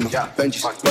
Benji, Radio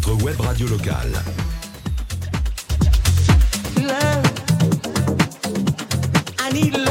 Votre web radio locale. I need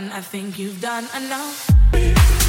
done, I think you've done enough.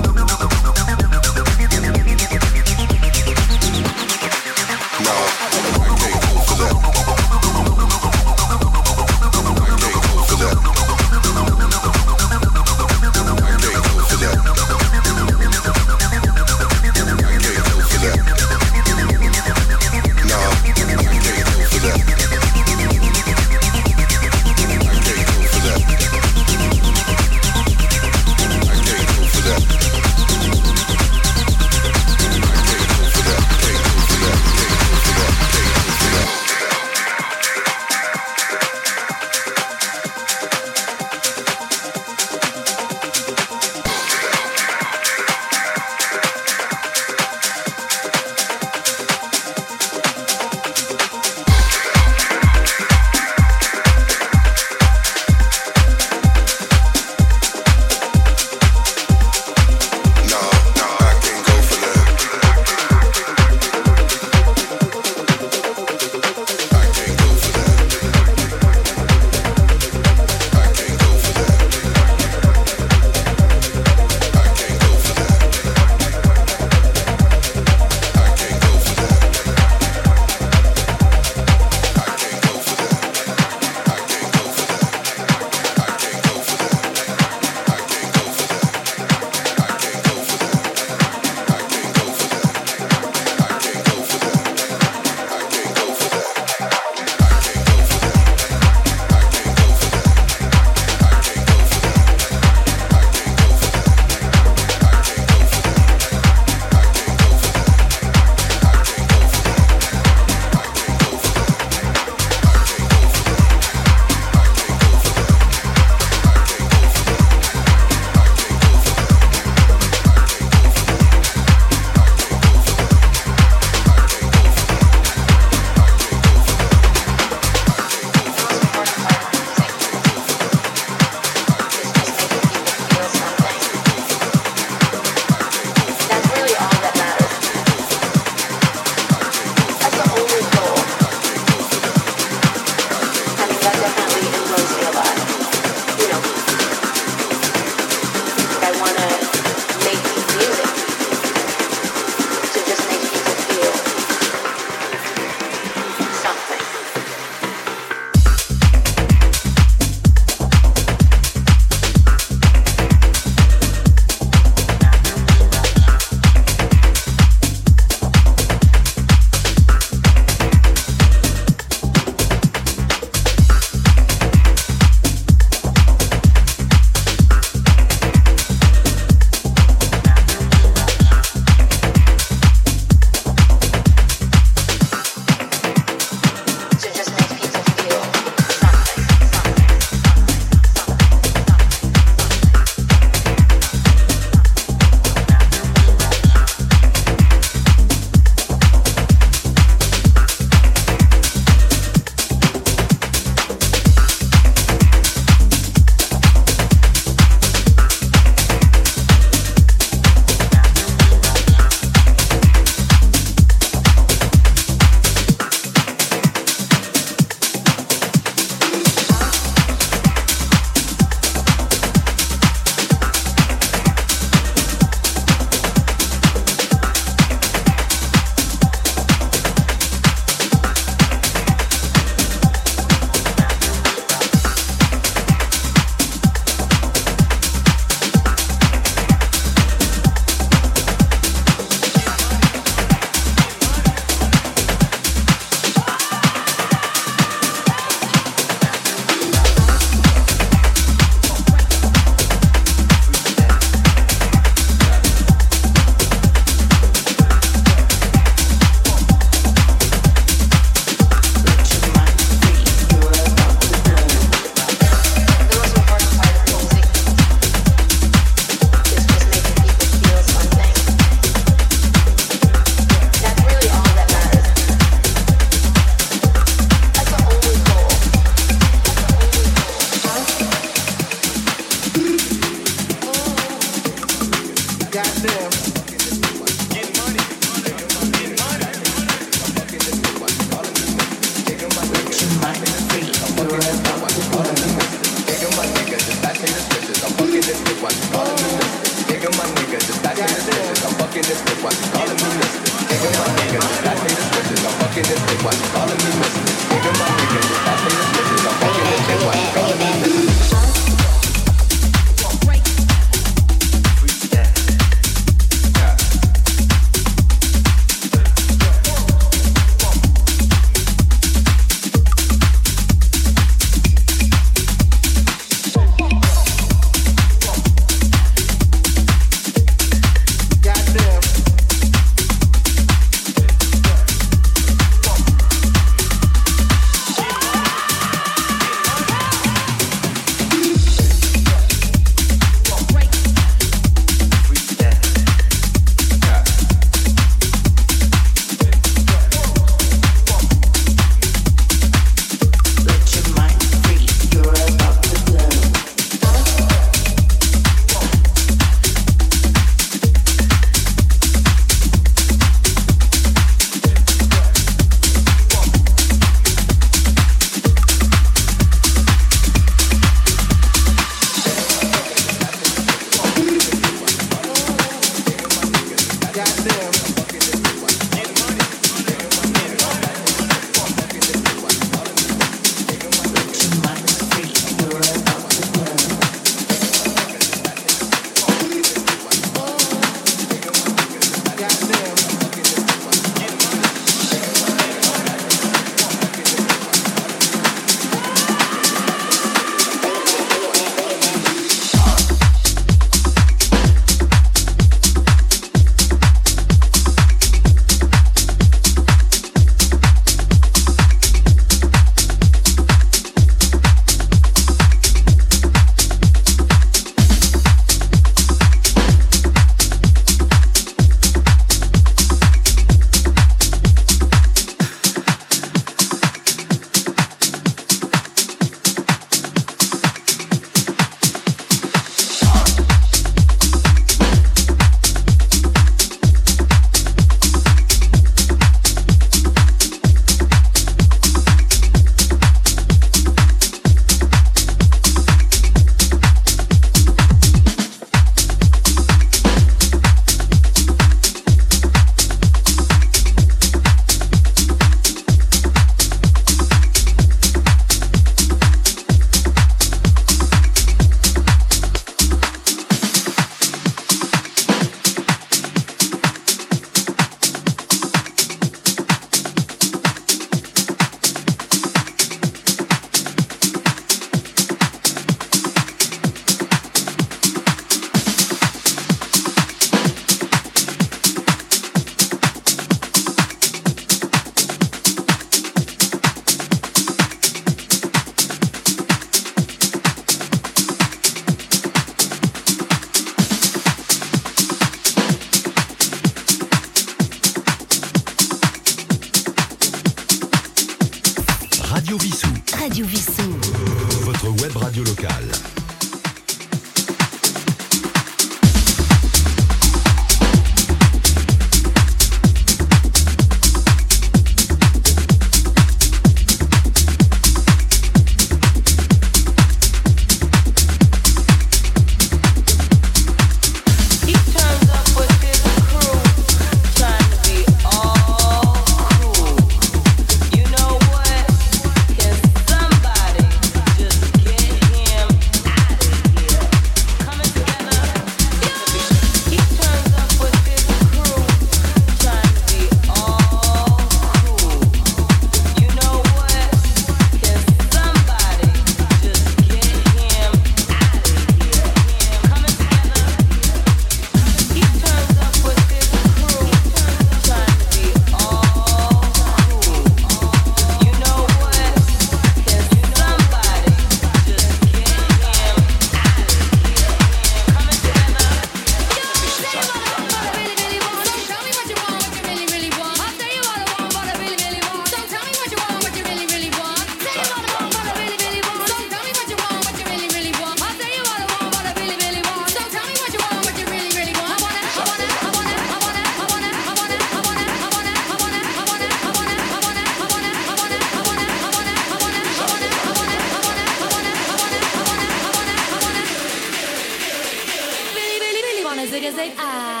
'Cause as they are.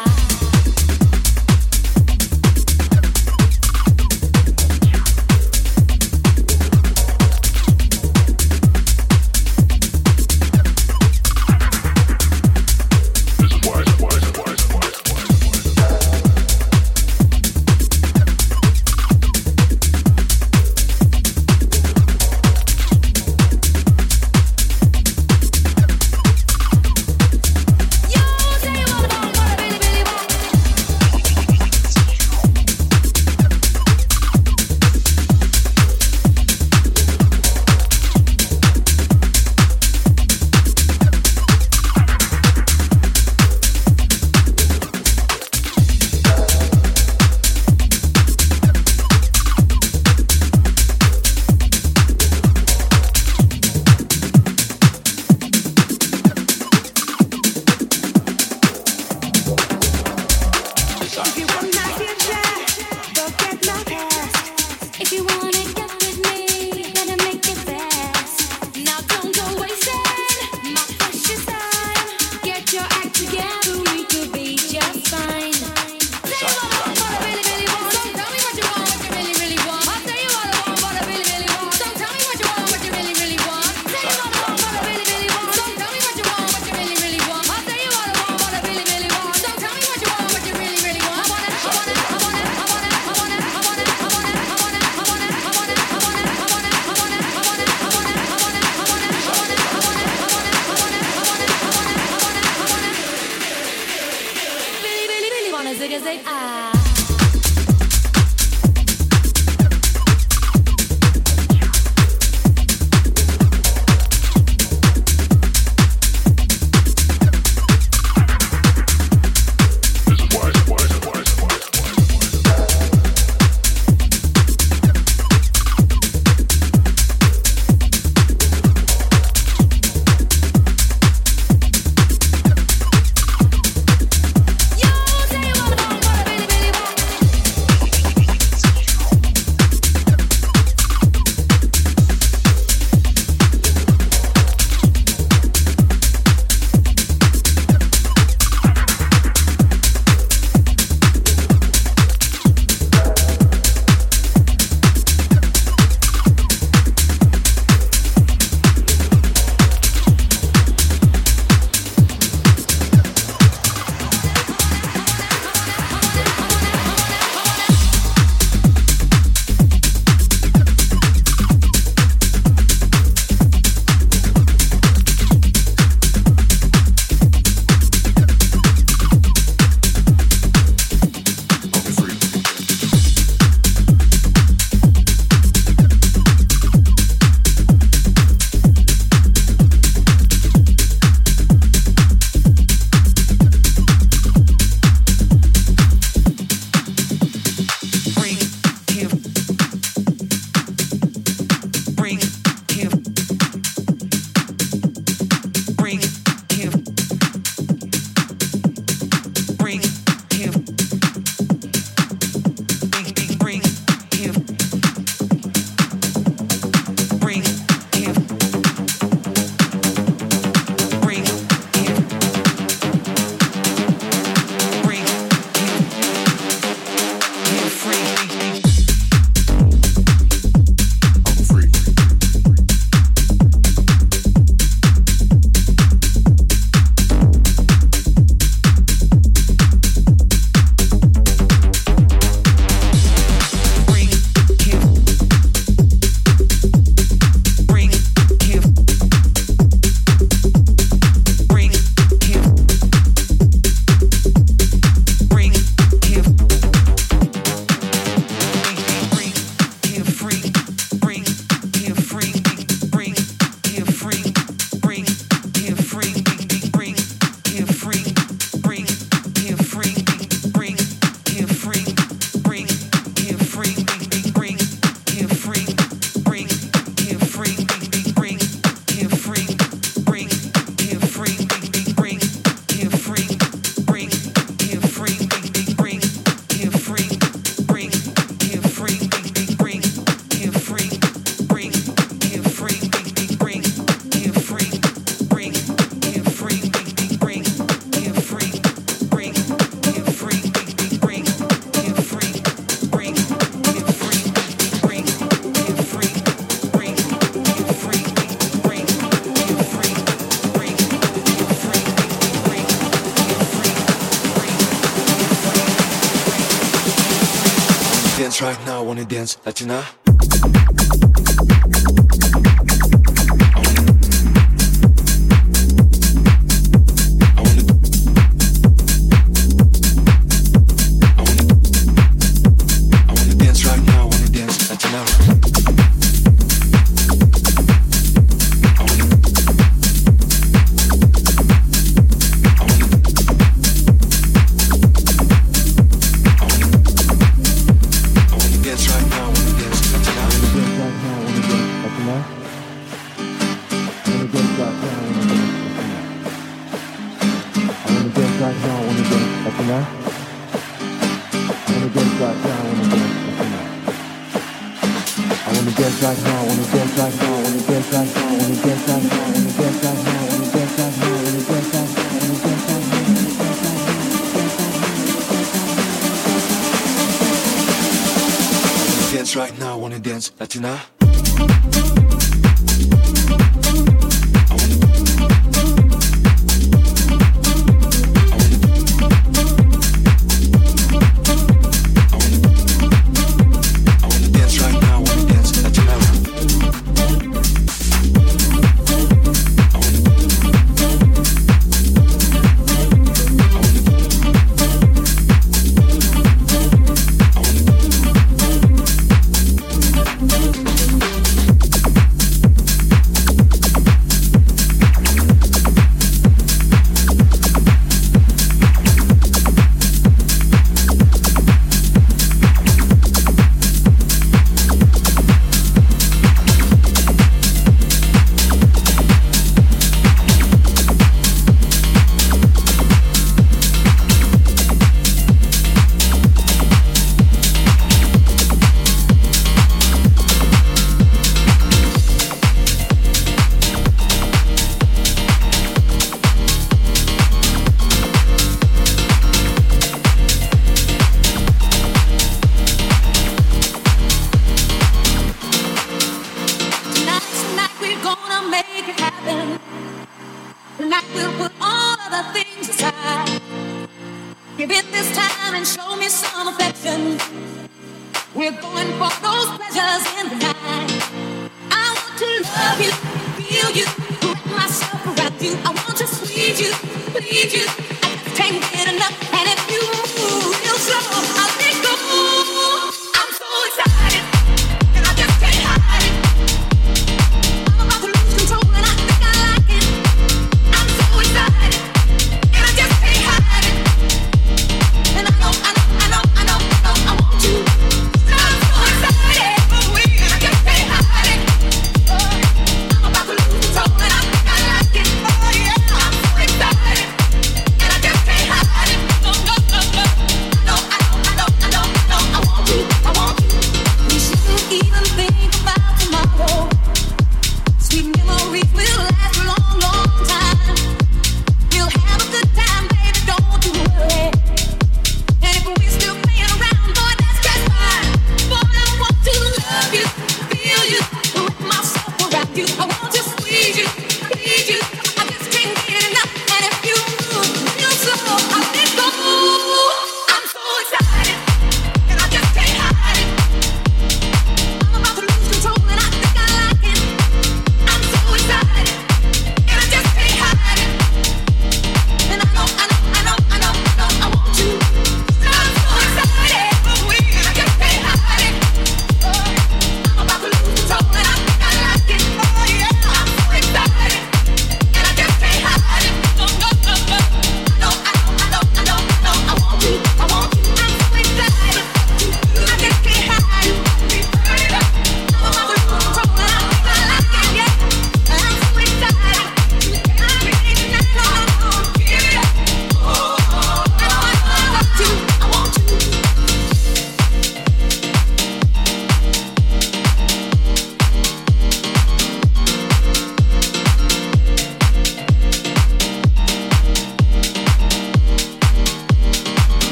아진아? Wanna dance, Latina.